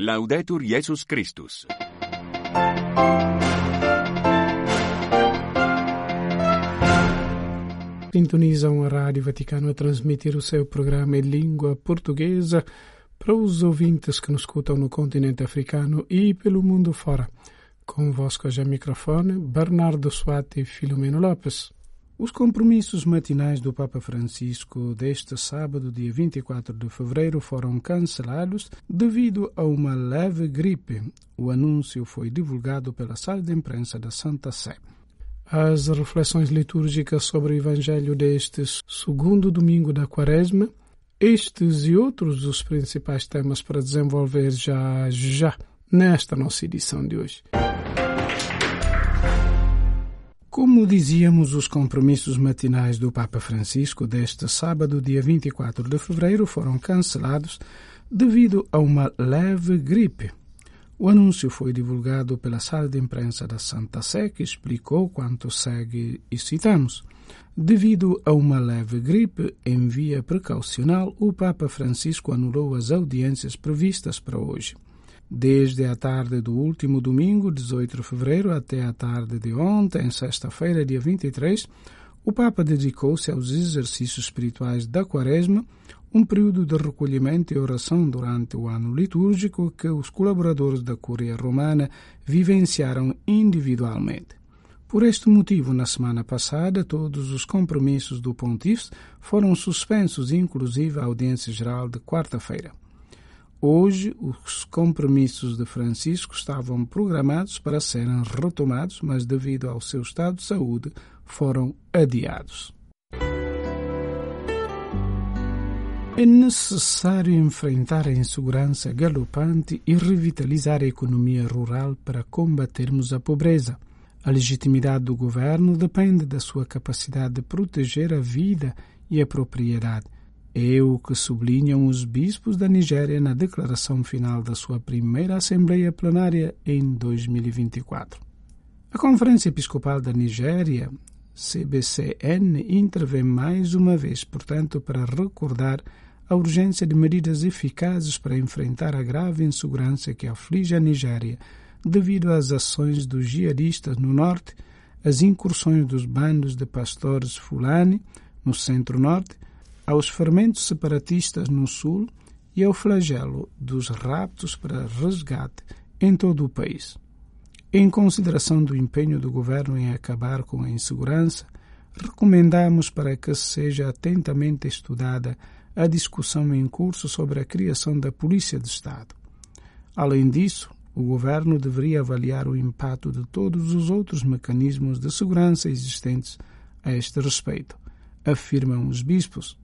Laudetur Jesus Christus. Sintonizam a Rádio Vaticano a transmitir o seu programa em língua portuguesa para os ouvintes que nos escutam no continente africano e pelo mundo fora. Convosco já microfone, Bernardo Suati e Filomeno Lopes. Os compromissos matinais do Papa Francisco deste sábado, dia 24 de fevereiro, foram cancelados devido a uma leve gripe. O anúncio foi divulgado pela sala de imprensa da Santa Sé. As reflexões litúrgicas sobre o Evangelho deste segundo domingo da Quaresma, estes e outros os principais temas para desenvolver já já nesta nossa edição de hoje. Como dizíamos, os compromissos matinais do Papa Francisco deste sábado, dia 24 de fevereiro, foram cancelados devido a uma leve gripe. O anúncio foi divulgado pela sala de imprensa da Santa Sé, que explicou quanto segue e citamos. Devido a uma leve gripe em via precaucional, o Papa Francisco anulou as audiências previstas para hoje. Desde a tarde do último domingo, 18 de fevereiro, até a tarde de ontem, sexta-feira, dia 23, o Papa dedicou-se aos exercícios espirituais da Quaresma, um período de recolhimento e oração durante o ano litúrgico que os colaboradores da Curia Romana vivenciaram individualmente. Por este motivo, na semana passada, todos os compromissos do Pontífice foram suspensos, inclusive a audiência geral de quarta-feira. Hoje, os compromissos de Francisco estavam programados para serem retomados, mas devido ao seu estado de saúde, foram adiados. É necessário enfrentar a insegurança galopante e revitalizar a economia rural para combatermos a pobreza. A legitimidade do governo depende da sua capacidade de proteger a vida e a propriedade. É o que sublinham os bispos da Nigéria na declaração final da sua primeira Assembleia Plenária em 2024. A Conferência Episcopal da Nigéria, CBCN, intervém mais uma vez, portanto, para recordar a urgência de medidas eficazes para enfrentar a grave insegurança que aflige a Nigéria devido às ações dos jihadistas no norte, às incursões dos bandos de pastores Fulani no centro-norte, aos fermentos separatistas no sul e ao flagelo dos raptos para resgate em todo o país. Em consideração do empenho do governo em acabar com a insegurança, recomendamos para que seja atentamente estudada a discussão em curso sobre a criação da Polícia de Estado. Além disso, o governo deveria avaliar o impacto de todos os outros mecanismos de segurança existentes a este respeito, afirmam os bispos.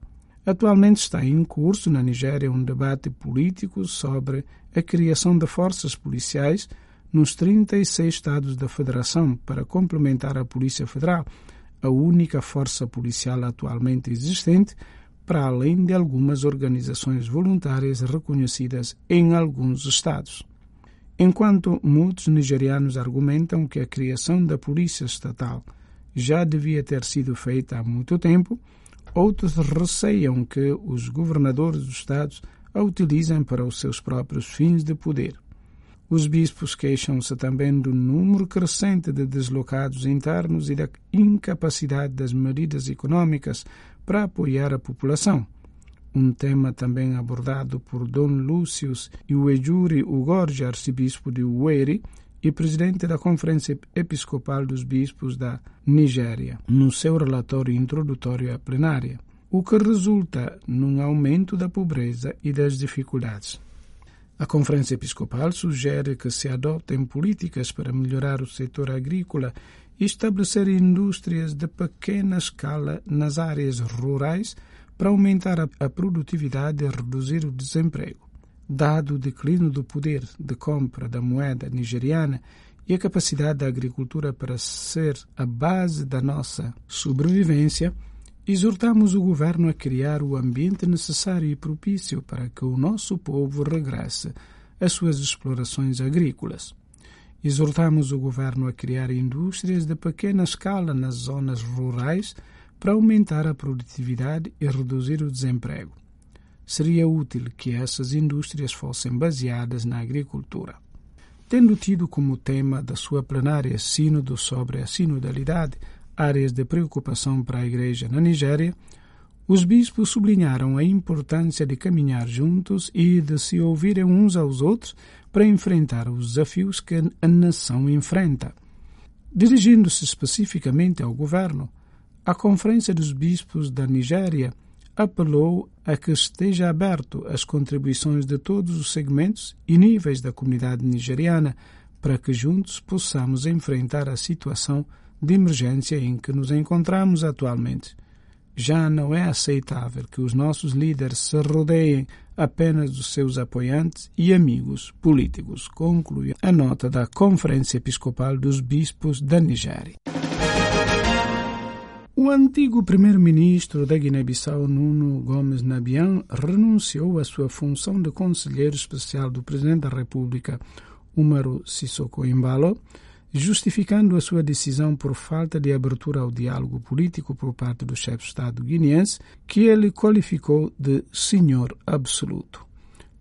Atualmente está em curso na Nigéria um debate político sobre a criação de forças policiais nos 36 estados da Federação para complementar a Polícia Federal, a única força policial atualmente existente, para além de algumas organizações voluntárias reconhecidas em alguns estados. Enquanto muitos nigerianos argumentam que a criação da Polícia Estatal já devia ter sido feita há muito tempo, outros receiam que os governadores dos estados a utilizem para os seus próprios fins de poder. Os bispos queixam-se também do número crescente de deslocados internos e da incapacidade das medidas econômicas para apoiar a população. Um tema também abordado por Dom Lúcius Iwejuri Ugorji, arcebispo de Uweri e presidente da Conferência Episcopal dos Bispos da Nigéria, no seu relatório introdutório à plenária, o que resulta num aumento da pobreza e das dificuldades. A Conferência Episcopal sugere que se adotem políticas para melhorar o setor agrícola e estabelecer indústrias de pequena escala nas áreas rurais para aumentar a produtividade e reduzir o desemprego. Dado o declínio do poder de compra da moeda nigeriana e a capacidade da agricultura para ser a base da nossa sobrevivência, exortamos o governo a criar o ambiente necessário e propício para que o nosso povo regresse às suas explorações agrícolas. Exortamos o governo a criar indústrias de pequena escala nas zonas rurais para aumentar a produtividade e reduzir o desemprego. Seria útil que essas indústrias fossem baseadas na agricultura. Tendo tido como tema da sua plenária Sínodo sobre a sinodalidade, áreas de preocupação para a Igreja na Nigéria, os bispos sublinharam a importância de caminhar juntos e de se ouvirem uns aos outros para enfrentar os desafios que a nação enfrenta. Dirigindo-se especificamente ao governo, a Conferência dos Bispos da Nigéria apelou a que esteja aberto às contribuições de todos os segmentos e níveis da comunidade nigeriana para que juntos possamos enfrentar a situação de emergência em que nos encontramos atualmente. Já não é aceitável que os nossos líderes se rodeiem apenas dos seus apoiantes e amigos políticos, conclui a nota da Conferência Episcopal dos Bispos da Nigéria. O antigo primeiro-ministro da Guiné-Bissau, Nuno Gomes Nabian, renunciou à sua função de conselheiro especial do presidente da República, Umaru Sissoko Embalo, justificando a sua decisão por falta de abertura ao diálogo político por parte do chefe de Estado guineense, que ele qualificou de senhor absoluto.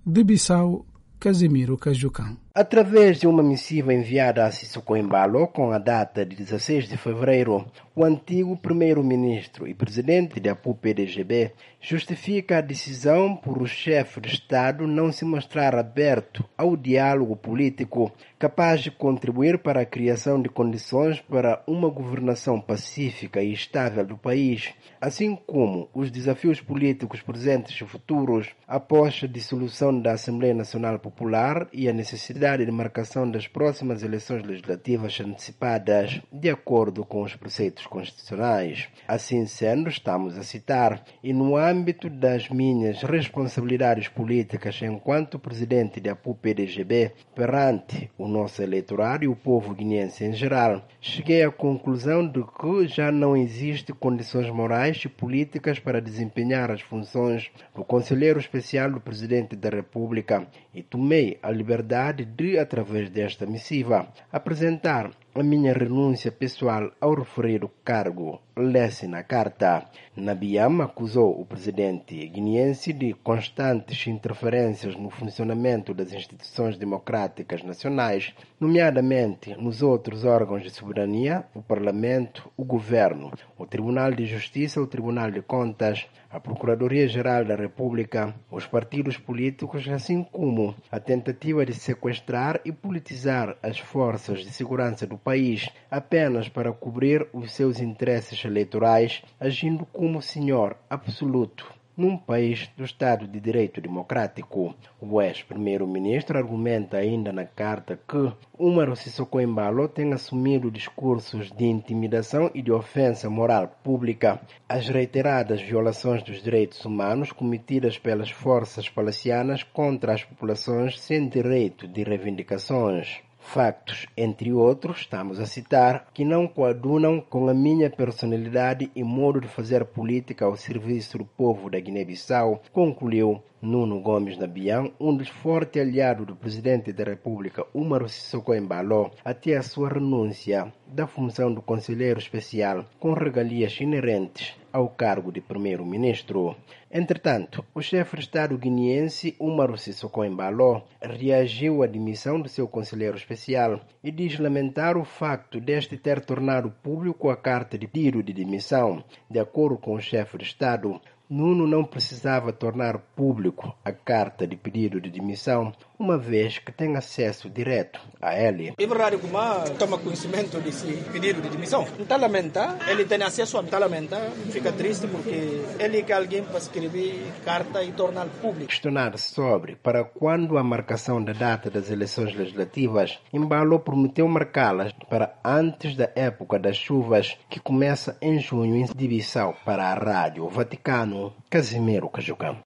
De Bissau, Casimiro Cajucão. Através de uma missiva enviada a Sissoko Embalo com a data de 16 de fevereiro, o antigo primeiro-ministro e presidente da APU-PDGB justifica a decisão por o chefe de Estado não se mostrar aberto ao diálogo político capaz de contribuir para a criação de condições para uma governação pacífica e estável do país, assim como os desafios políticos presentes e futuros após a dissolução da Assembleia Nacional Popular e a necessidade de marcação das próximas eleições legislativas antecipadas de acordo com os preceitos constitucionais. Assim sendo, estamos a citar, e no âmbito das minhas responsabilidades políticas enquanto presidente da APU-PDGB perante o nosso eleitorado e o povo guineense em geral, cheguei à conclusão de que já não existem condições morais e políticas para desempenhar as funções do Conselheiro Especial do Presidente da República e tomei a liberdade de, através desta missiva, apresentar a minha renúncia pessoal ao referido cargo. Lesse na carta. Nabiam acusou o presidente guineense de constantes interferências no funcionamento das instituições democráticas nacionais, nomeadamente nos outros órgãos de soberania, o Parlamento, o Governo, o Tribunal de Justiça, o Tribunal de Contas, a Procuradoria-Geral da República, os partidos políticos, assim como a tentativa de sequestrar e politizar as forças de segurança do país apenas para cobrir os seus interesses eleitorais, agindo como senhor absoluto num país do Estado de Direito Democrático. O ex-primeiro-ministro argumenta ainda na carta que Umaru Sissoko Embalo tem assumido discursos de intimidação e de ofensa moral pública, as reiteradas violações dos direitos humanos cometidas pelas forças palacianas contra as populações sem direito de reivindicações. Factos, entre outros, estamos a citar, que não coadunam com a minha personalidade e modo de fazer política ao serviço do povo da Guiné-Bissau, concluiu Nuno Gomes Nabian, um dos fortes aliados do presidente da República, Umaru Sissoko Embalo, até a sua renúncia da função do conselheiro especial com regalias inerentes ao cargo de primeiro-ministro. Entretanto, o chefe de Estado guineense, Umaru Sissoko Embalo, reagiu à demissão do seu conselheiro especial e diz lamentar o facto deste ter tornado público a carta de pedido de demissão. De acordo com o chefe de Estado, Nuno não precisava tornar público a carta de pedido de demissão, uma vez que tem acesso direto a ele. É verdade que uma toma conhecimento desse pedido de demissão. Não está lamenta, ele tem acesso a não está lamenta, fica triste porque ele quer alguém para escrever carta e tornar público. Questionado sobre para quando a marcação da data das eleições legislativas, Embalo prometeu marcá-las para antes da época das chuvas, que começa em junho em Bissau para a Rádio Vaticano. Casimiro Cajucão.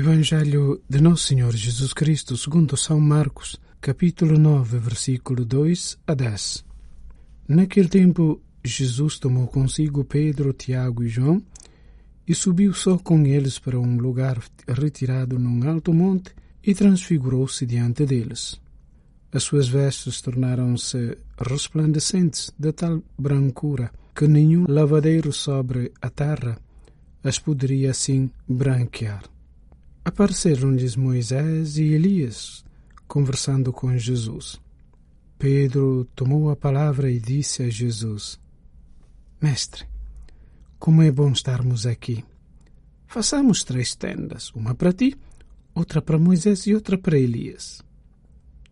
Evangelho de Nosso Senhor Jesus Cristo, segundo São Marcos, capítulo 9, versículo 2 a 10. Naquele tempo, Jesus tomou consigo Pedro, Tiago e João e subiu só com eles para um lugar retirado num alto monte e transfigurou-se diante deles. As suas vestes tornaram-se resplandecentes de tal brancura que nenhum lavadeiro sobre a terra as poderia assim branquear. Apareceram-lhes Moisés e Elias conversando com Jesus. Pedro tomou a palavra e disse a Jesus: Mestre, como é bom estarmos aqui. Façamos três tendas, uma para ti, outra para Moisés e outra para Elias.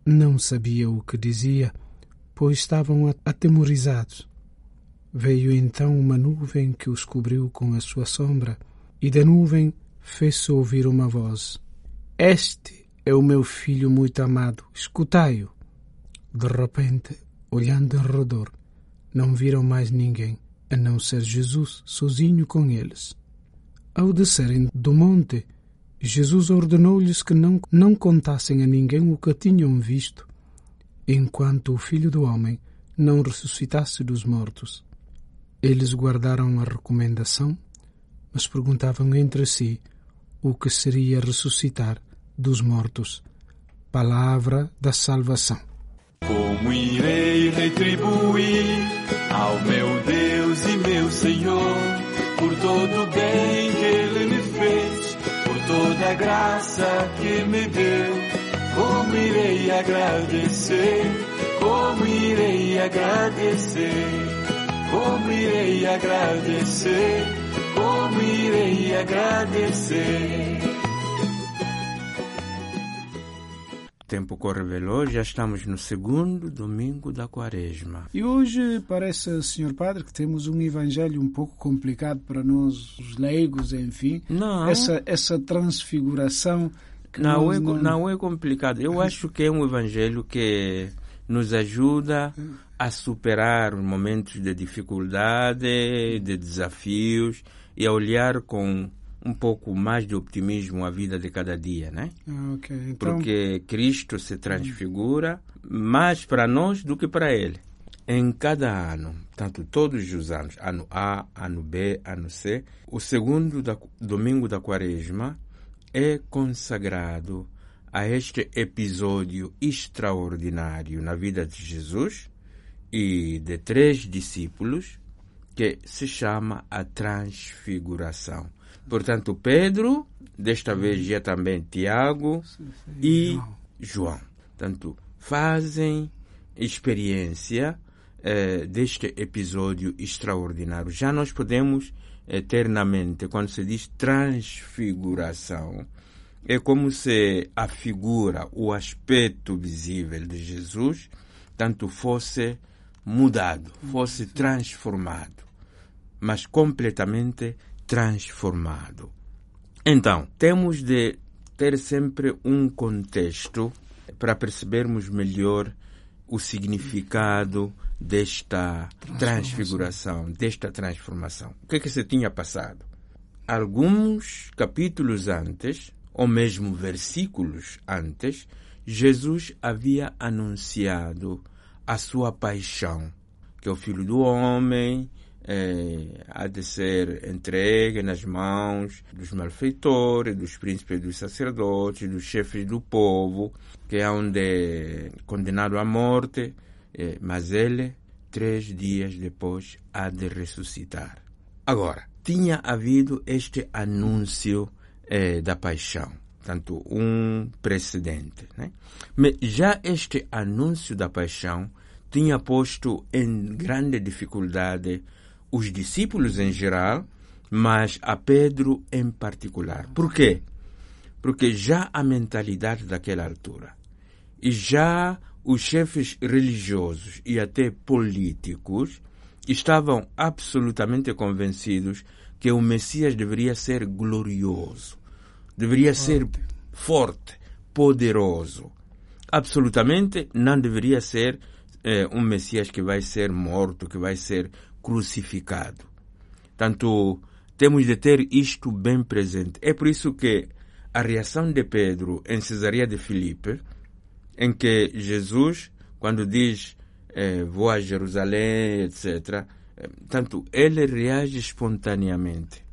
Não sabia o que dizia, pois estavam atemorizados. Veio então uma nuvem que os cobriu com a sua sombra, e da nuvem fez-se ouvir uma voz: Este é o meu filho muito amado, escutai-o. De repente, olhando em redor, não viram mais ninguém, a não ser Jesus sozinho com eles. Ao descerem do monte, Jesus ordenou-lhes que não, não contassem a ninguém o que tinham visto, enquanto o Filho do Homem não ressuscitasse dos mortos. Eles guardaram a recomendação, mas perguntavam entre si o que seria ressuscitar dos mortos. Palavra da salvação. Como irei retribuir ao meu Deus e meu Senhor por todo o bem que Ele me fez, por toda a graça que me deu? Como irei agradecer? Como irei agradecer? Como irei agradecer? Como irei agradecer? tempo corre veloz, já estamos no segundo domingo da quaresma. E hoje parece, Senhor Padre, que temos um evangelho um pouco complicado para nós, os leigos, enfim. Não. Essa, essa transfiguração. Que Não é, nós não... é complicado. Eu acho que é um evangelho que nos ajuda a superar os momentos de dificuldade, de desafios e a olhar com um pouco mais de optimismo a vida de cada dia, né? Ah, ok. Então, Porque Cristo se transfigura mais para nós do que para ele. Em cada ano, tanto todos os anos, ano A, ano B, ano C, o segundo da- domingo da quaresma é consagrado a este episódio extraordinário na vida de Jesus e de três discípulos que se chama a transfiguração. Portanto, Pedro, desta vez já também Tiago e João. Portanto, fazem experiência eh, deste episódio extraordinário. Já nós podemos eternamente, quando se diz transfiguração, é como se a figura, o aspecto visível de Jesus, tanto fosse mudado, fosse transformado, mas completamente transformado. Então, temos de ter sempre um contexto para percebermos melhor o significado desta transfiguração, desta transformação. O que é que se tinha passado? Alguns capítulos antes, ou mesmo versículos antes, Jesus havia anunciado a sua paixão, que é o Filho do Homem eh, há de ser entregue nas mãos dos malfeitores, dos príncipes dos sacerdotes, dos chefes do povo, que é onde condenado à morte, eh, mas ele, três dias depois, há de ressuscitar. Agora, tinha havido este anúncio da paixão, tanto um precedente. Né? Mas já este anúncio da paixão tinha posto em grande dificuldade os discípulos em geral, mas a Pedro em particular. Por quê? Porque já a mentalidade daquela altura e já os chefes religiosos e até políticos estavam absolutamente convencidos que o Messias deveria ser glorioso, deveria ser forte, poderoso. Absolutamente não deveria ser eh, um Messias que vai ser morto, que vai ser crucificado. Tanto temos de ter isto bem presente. É por isso que a reação de Pedro em Cesareia de Filipe, em que Jesus, quando diz eh, vou a Jerusalém, etc., eh, tanto ele reage espontaneamente.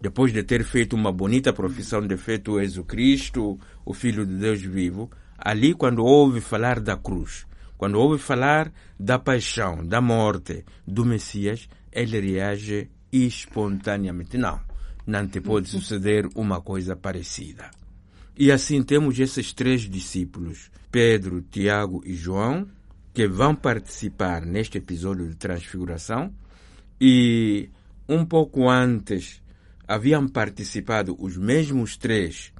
Depois de ter feito uma bonita profissão de tu és o Cristo, o Filho de Deus vivo, ali quando ouve falar da cruz, quando ouve falar da paixão, da morte, do Messias, ele reage espontaneamente. Não, não te pode suceder uma coisa parecida. E assim temos esses três discípulos, Pedro, Tiago e João, que vão participar neste episódio de transfiguração e um pouco antes haviam participado os mesmos três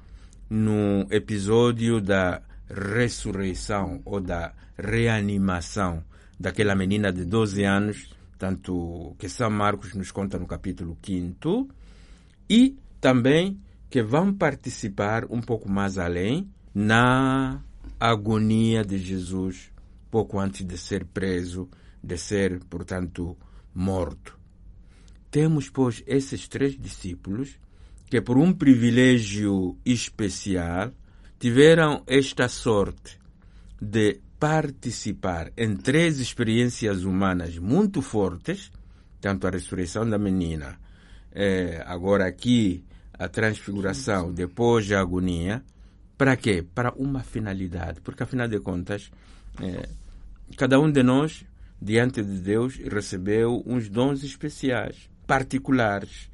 no episódio da ressurreição ou da reanimação daquela menina de 12 anos, tanto que São Marcos nos conta no capítulo 5, e também que vão participar um pouco mais além na agonia de Jesus pouco antes de ser preso, de ser, portanto, morto. Temos, pois, esses três discípulos que, por um privilégio especial, tiveram esta sorte de participar em três experiências humanas muito fortes, tanto a ressurreição da menina, eh, agora aqui a transfiguração, depois a agonia, para quê? Para uma finalidade, porque afinal de contas, eh, cada um de nós, diante de Deus, recebeu uns dons especiais, particulares,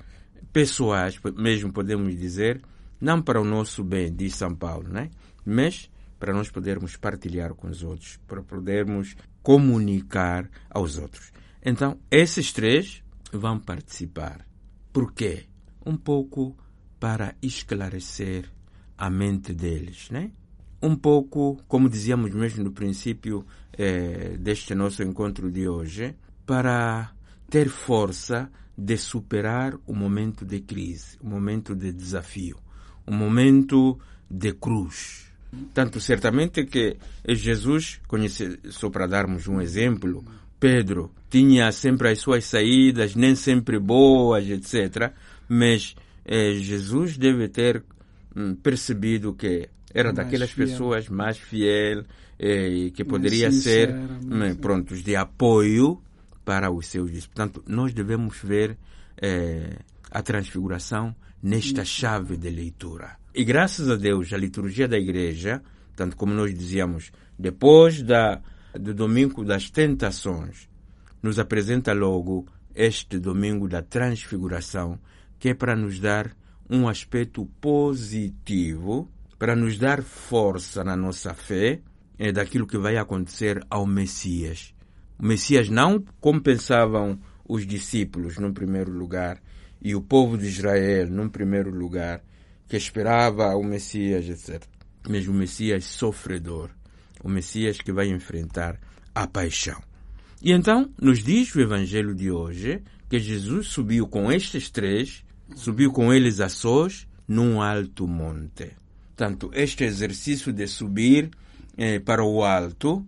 pessoais, mesmo podemos dizer, não para o nosso bem, diz São Paulo, né? mas para nós podermos partilhar com os outros, para podermos comunicar aos outros. Então, esses três vão participar. Por quê? Um pouco para esclarecer a mente deles, né? Um pouco, como dizíamos mesmo no princípio eh, deste nosso encontro de hoje, para ter força de superar o momento de crise, o momento de desafio, o momento de cruz. Tanto certamente que Jesus, conhece, só para darmos um exemplo, Pedro tinha sempre as suas saídas, nem sempre boas, etc. Mas eh, Jesus deve ter hum, percebido que era mais daquelas fiel. pessoas mais fiel eh, que poderia ser hum, prontos de apoio para os seus discípulos. Portanto, nós devemos ver eh, a transfiguração nesta chave de leitura. E graças a Deus, a liturgia da igreja, tanto como nós dizíamos, depois da, do domingo das tentações, nos apresenta logo este domingo da transfiguração, que é para nos dar um aspecto positivo, para nos dar força na nossa fé é daquilo que vai acontecer ao Messias. O Messias não compensavam os discípulos, no primeiro lugar, e o povo de Israel, num primeiro lugar, que esperava o Messias, etc. Mas o Messias sofredor, o Messias que vai enfrentar a paixão. E então nos diz o Evangelho de hoje que Jesus subiu com estes três, subiu com eles a sós num alto monte. Tanto este exercício de subir eh, para o alto,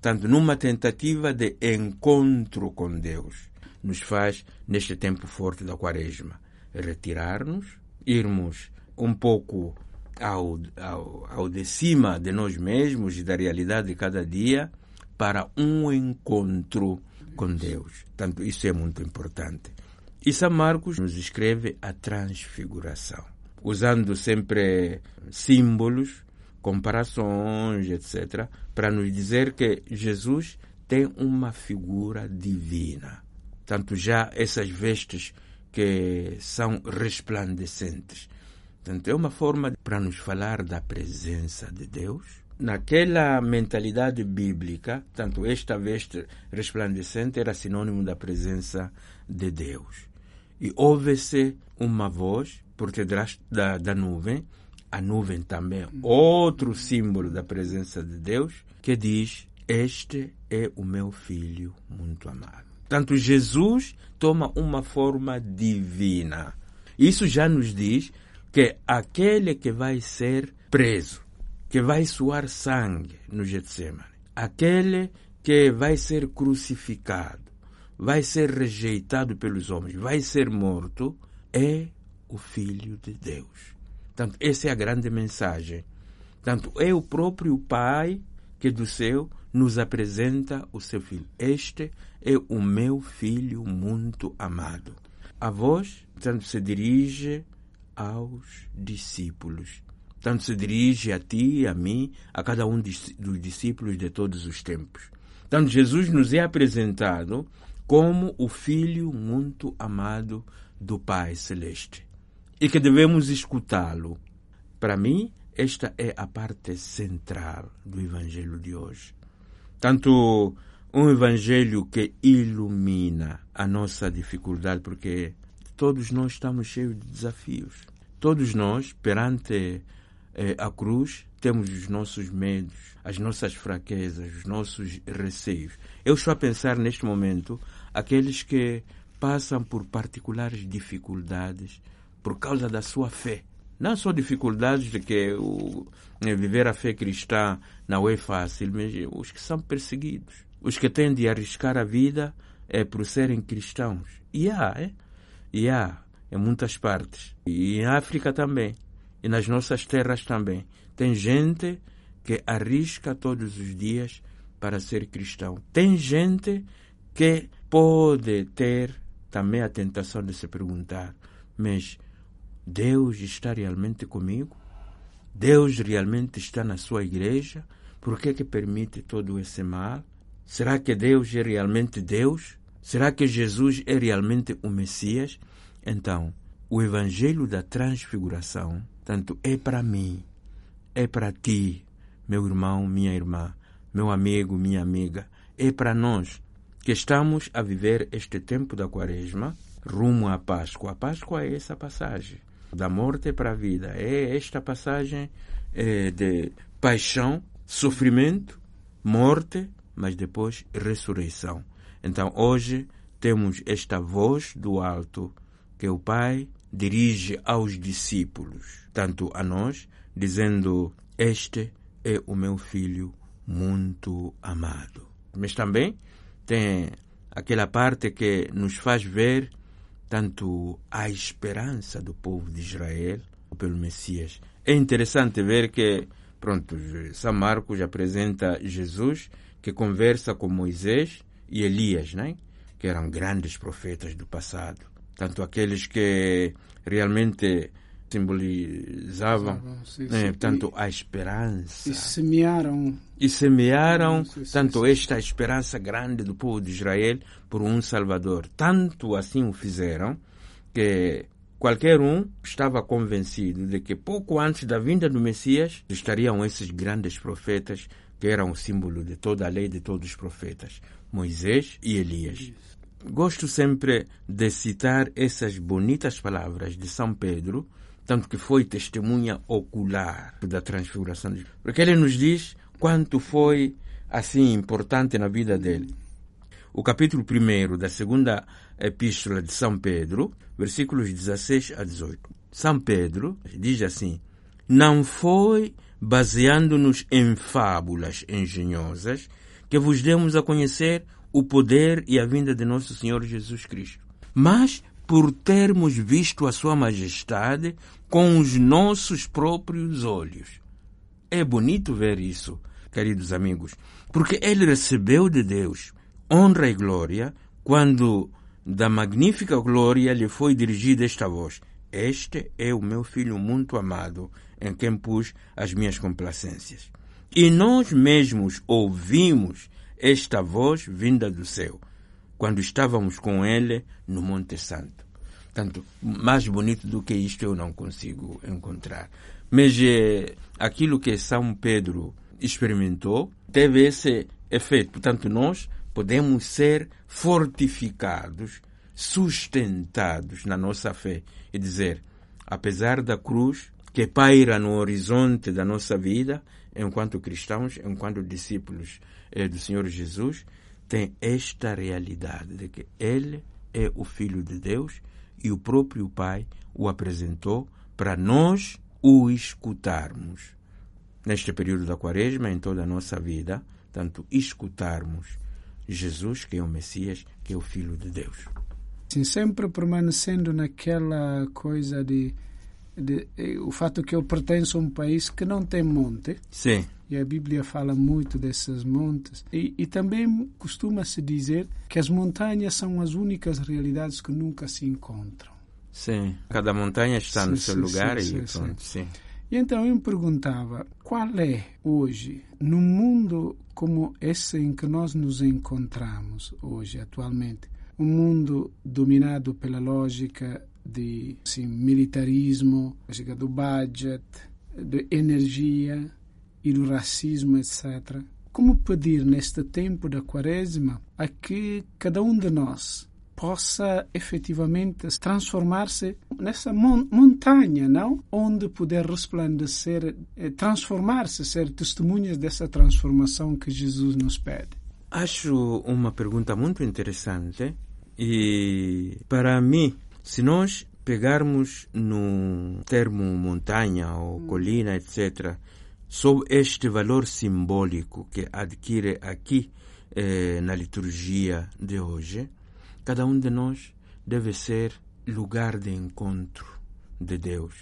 tanto numa tentativa de encontro com Deus nos faz, neste tempo forte da quaresma, retirar-nos, irmos um pouco ao, ao, ao de cima de nós mesmos e da realidade de cada dia para um encontro com Deus. Tanto isso é muito importante. E São Marcos nos escreve a transfiguração, usando sempre símbolos, comparações, etc., para nos dizer que Jesus tem uma figura divina tanto já essas vestes que são resplandecentes. Portanto, é uma forma para nos falar da presença de Deus. Naquela mentalidade bíblica, tanto esta veste resplandecente era sinônimo da presença de Deus. E ouve-se uma voz por detrás da, da nuvem, a nuvem também, outro símbolo da presença de Deus, que diz: Este é o meu filho muito amado. Portanto, Jesus toma uma forma divina. Isso já nos diz que aquele que vai ser preso, que vai suar sangue no Getsemane, aquele que vai ser crucificado, vai ser rejeitado pelos homens, vai ser morto, é o Filho de Deus. Portanto, essa é a grande mensagem. Portanto, é o próprio Pai que do céu nos apresenta o seu filho. Este é o meu filho muito amado. A voz, portanto, se dirige aos discípulos. Tanto se dirige a ti, a mim, a cada um dos discípulos de todos os tempos. Tanto Jesus nos é apresentado como o Filho muito amado do Pai Celeste e que devemos escutá-lo. Para mim, esta é a parte central do Evangelho de hoje. Tanto um Evangelho que ilumina a nossa dificuldade, porque todos nós estamos cheios de desafios. Todos nós, perante eh, a cruz, temos os nossos medos, as nossas fraquezas, os nossos receios. Eu estou a pensar neste momento aqueles que passam por particulares dificuldades por causa da sua fé. Não só dificuldades de que o, né, viver a fé cristã não é fácil, mas os que são perseguidos, os que têm de arriscar a vida é por serem cristãos. E há, é? E há em muitas partes. E em África também. E nas nossas terras também. Tem gente que arrisca todos os dias para ser cristão. Tem gente que pode ter também a tentação de se perguntar: mas Deus está realmente comigo? Deus realmente está na sua igreja? Por que, que permite todo esse mal? Será que Deus é realmente Deus? Será que Jesus é realmente o Messias? Então, o Evangelho da Transfiguração, tanto é para mim, é para ti, meu irmão, minha irmã, meu amigo, minha amiga, é para nós que estamos a viver este tempo da Quaresma rumo à Páscoa. A Páscoa é essa passagem da morte para a vida, é esta passagem é, de paixão, sofrimento, morte, mas depois ressurreição. Então hoje temos esta voz do alto que o Pai dirige aos discípulos, tanto a nós, dizendo: Este é o meu filho muito amado. Mas também tem aquela parte que nos faz ver tanto a esperança do povo de Israel pelo Messias. É interessante ver que, pronto, São Marcos apresenta Jesus que conversa com Moisés e Elias, né? que eram grandes profetas do passado. Tanto aqueles que realmente simbolizavam sim, sim. Né, tanto a esperança e semearam e semearam sim, tanto esta esperança grande do povo de Israel por um Salvador tanto assim o fizeram que qualquer um estava convencido de que pouco antes da vinda do Messias estariam esses grandes profetas que eram o símbolo de toda a lei de todos os profetas Moisés e Elias. Gosto sempre de citar essas bonitas palavras de São Pedro, tanto que foi testemunha ocular da transfiguração. Porque ele nos diz quanto foi assim importante na vida dele. O capítulo 1 da segunda epístola de São Pedro, versículos 16 a 18. São Pedro diz assim: Não foi baseando-nos em fábulas engenhosas que vos demos a conhecer o poder e a vinda de nosso Senhor Jesus Cristo, mas por termos visto a Sua Majestade com os nossos próprios olhos. É bonito ver isso, queridos amigos, porque ele recebeu de Deus honra e glória quando da magnífica glória lhe foi dirigida esta voz: Este é o meu filho muito amado, em quem pus as minhas complacências. E nós mesmos ouvimos esta voz vinda do céu, quando estávamos com ele no Monte Santo. Tanto mais bonito do que isto eu não consigo encontrar. Mas é, aquilo que São Pedro experimentou teve esse efeito. Portanto, nós podemos ser fortificados, sustentados na nossa fé e dizer, apesar da cruz que paira no horizonte da nossa vida, enquanto cristãos, enquanto discípulos é, do Senhor Jesus, tem esta realidade de que Ele é o Filho de Deus e o próprio Pai o apresentou para nós o escutarmos. Neste período da Quaresma, em toda a nossa vida, tanto escutarmos Jesus, que é o Messias, que é o Filho de Deus. Sim, sempre permanecendo naquela coisa de de, eh, o fato que eu pertenço a um país que não tem monte. Sim. E a Bíblia fala muito desses montes. E, e também costuma-se dizer que as montanhas são as únicas realidades que nunca se encontram. Sim. Cada montanha está Sim, no seu sim, lugar sim, e pronto. Sim. E então eu me perguntava qual é hoje, no mundo como esse em que nós nos encontramos hoje, atualmente, um mundo dominado pela lógica de assim, militarismo, lógica do budget, de energia e do racismo, etc. Como pedir neste tempo da quaresma a que cada um de nós possa efetivamente transformar-se nessa mon montanha, não? Onde poder resplandecer, eh, transformar-se, ser testemunhas dessa transformação que Jesus nos pede. Acho uma pergunta muito interessante e para mim, se nós pegarmos no termo montanha ou colina, etc., sob este valor simbólico que adquire aqui eh, na liturgia de hoje, cada um de nós deve ser lugar de encontro de Deus.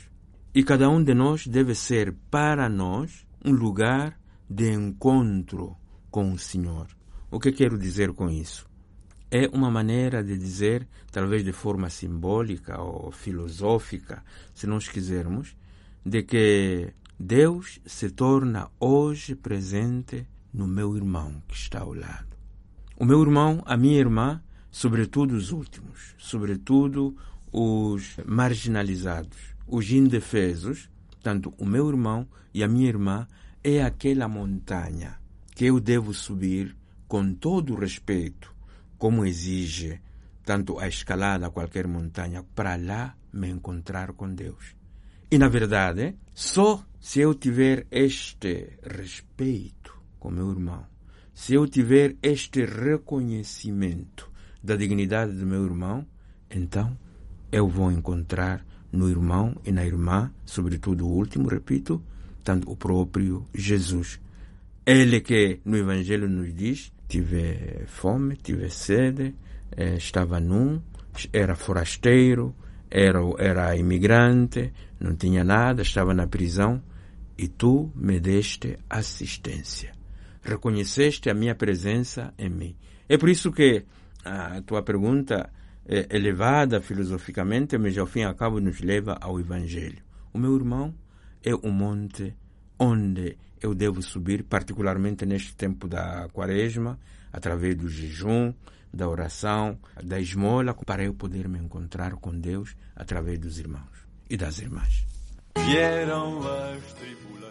E cada um de nós deve ser para nós um lugar de encontro com o Senhor. O que quero dizer com isso? É uma maneira de dizer, talvez de forma simbólica ou filosófica, se nós quisermos, de que Deus se torna hoje presente no meu irmão que está ao lado. O meu irmão, a minha irmã, sobretudo os últimos, sobretudo os marginalizados, os indefesos, tanto o meu irmão e a minha irmã é aquela montanha que eu devo subir com todo o respeito, como exige tanto a escalada a qualquer montanha, para lá me encontrar com Deus. E na verdade, só se eu tiver este respeito com meu irmão, se eu tiver este reconhecimento da dignidade do meu irmão, então eu vou encontrar no irmão e na irmã, sobretudo o último, repito, tanto o próprio Jesus. Ele que no Evangelho nos diz: tive fome, tive sede, eh, estava nu, era forasteiro, era, era imigrante, não tinha nada, estava na prisão e tu me deste assistência. Reconheceste a minha presença em mim. É por isso que a tua pergunta é elevada filosoficamente, mas ao fim e ao cabo nos leva ao Evangelho. O meu irmão é o monte onde eu devo subir, particularmente neste tempo da quaresma, através do jejum, da oração, da esmola, para eu poder me encontrar com Deus através dos irmãos e das irmãs. vieron las tribulaciones.